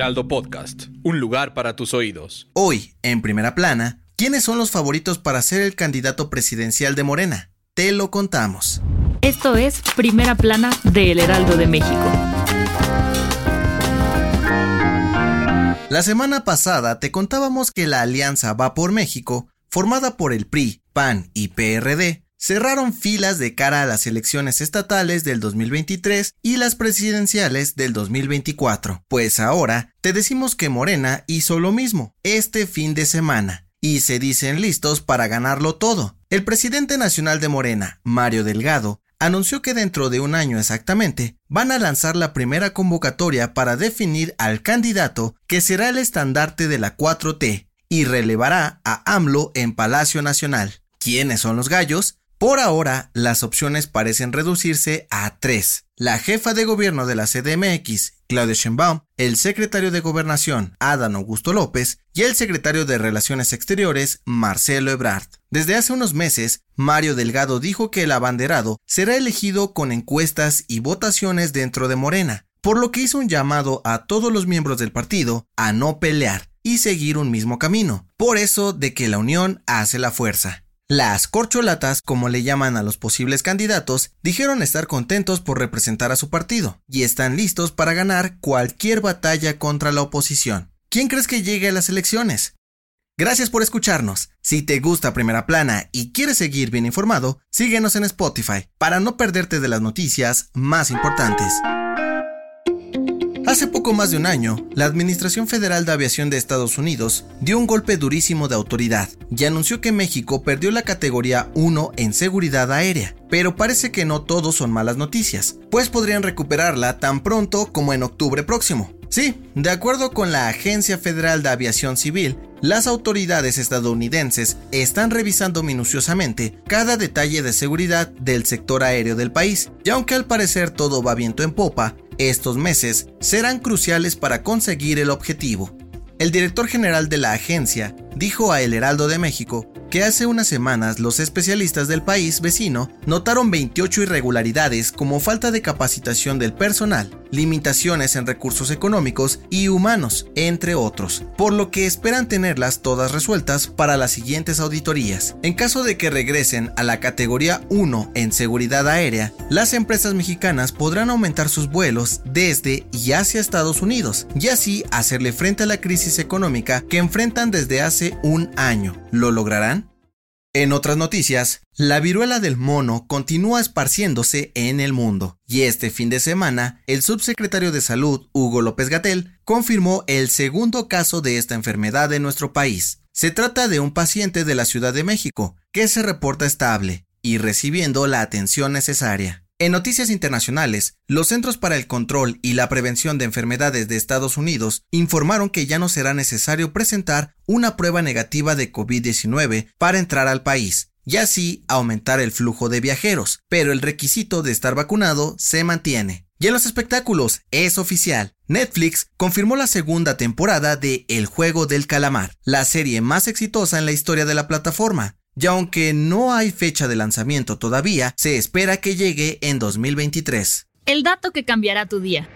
Heraldo Podcast, un lugar para tus oídos. Hoy, en primera plana, ¿quiénes son los favoritos para ser el candidato presidencial de Morena? Te lo contamos. Esto es Primera Plana de El Heraldo de México. La semana pasada te contábamos que la Alianza Va por México, formada por el PRI, PAN y PRD, cerraron filas de cara a las elecciones estatales del 2023 y las presidenciales del 2024. Pues ahora te decimos que Morena hizo lo mismo este fin de semana y se dicen listos para ganarlo todo. El presidente nacional de Morena, Mario Delgado, anunció que dentro de un año exactamente van a lanzar la primera convocatoria para definir al candidato que será el estandarte de la 4T y relevará a AMLO en Palacio Nacional. ¿Quiénes son los gallos? Por ahora, las opciones parecen reducirse a tres. La jefa de gobierno de la CDMX, Claudia Sheinbaum, el secretario de Gobernación, Adán Augusto López, y el secretario de Relaciones Exteriores, Marcelo Ebrard. Desde hace unos meses, Mario Delgado dijo que el abanderado será elegido con encuestas y votaciones dentro de Morena, por lo que hizo un llamado a todos los miembros del partido a no pelear y seguir un mismo camino. Por eso de que la unión hace la fuerza. Las corcholatas, como le llaman a los posibles candidatos, dijeron estar contentos por representar a su partido y están listos para ganar cualquier batalla contra la oposición. ¿Quién crees que llegue a las elecciones? Gracias por escucharnos. Si te gusta Primera Plana y quieres seguir bien informado, síguenos en Spotify para no perderte de las noticias más importantes. Hace poco más de un año, la Administración Federal de Aviación de Estados Unidos dio un golpe durísimo de autoridad y anunció que México perdió la categoría 1 en seguridad aérea. Pero parece que no todo son malas noticias, pues podrían recuperarla tan pronto como en octubre próximo. Sí, de acuerdo con la Agencia Federal de Aviación Civil, las autoridades estadounidenses están revisando minuciosamente cada detalle de seguridad del sector aéreo del país, y aunque al parecer todo va viento en popa, estos meses serán cruciales para conseguir el objetivo. El director general de la agencia dijo a El Heraldo de México que hace unas semanas los especialistas del país vecino notaron 28 irregularidades como falta de capacitación del personal, limitaciones en recursos económicos y humanos, entre otros, por lo que esperan tenerlas todas resueltas para las siguientes auditorías. En caso de que regresen a la categoría 1 en seguridad aérea, las empresas mexicanas podrán aumentar sus vuelos desde y hacia Estados Unidos y así hacerle frente a la crisis económica que enfrentan desde hace un año. ¿Lo lograrán? En otras noticias, la viruela del mono continúa esparciéndose en el mundo, y este fin de semana, el subsecretario de Salud, Hugo López Gatel, confirmó el segundo caso de esta enfermedad en nuestro país. Se trata de un paciente de la Ciudad de México, que se reporta estable y recibiendo la atención necesaria. En noticias internacionales, los Centros para el Control y la Prevención de Enfermedades de Estados Unidos informaron que ya no será necesario presentar una prueba negativa de COVID-19 para entrar al país, y así aumentar el flujo de viajeros, pero el requisito de estar vacunado se mantiene. Y en los espectáculos, es oficial. Netflix confirmó la segunda temporada de El Juego del Calamar, la serie más exitosa en la historia de la plataforma, y aunque no hay fecha de lanzamiento todavía, se espera que llegue en 2023. El dato que cambiará tu día.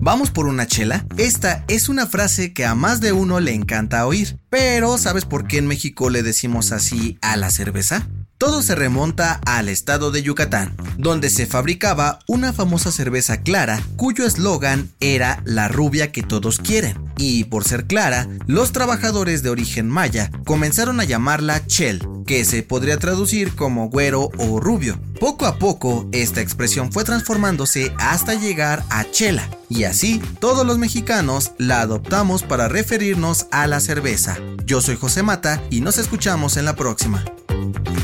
¿Vamos por una chela? Esta es una frase que a más de uno le encanta oír, pero ¿sabes por qué en México le decimos así a la cerveza? Todo se remonta al estado de Yucatán, donde se fabricaba una famosa cerveza clara cuyo eslogan era la rubia que todos quieren. Y por ser clara, los trabajadores de origen maya comenzaron a llamarla chel, que se podría traducir como güero o rubio. Poco a poco, esta expresión fue transformándose hasta llegar a chela, y así todos los mexicanos la adoptamos para referirnos a la cerveza. Yo soy José Mata y nos escuchamos en la próxima.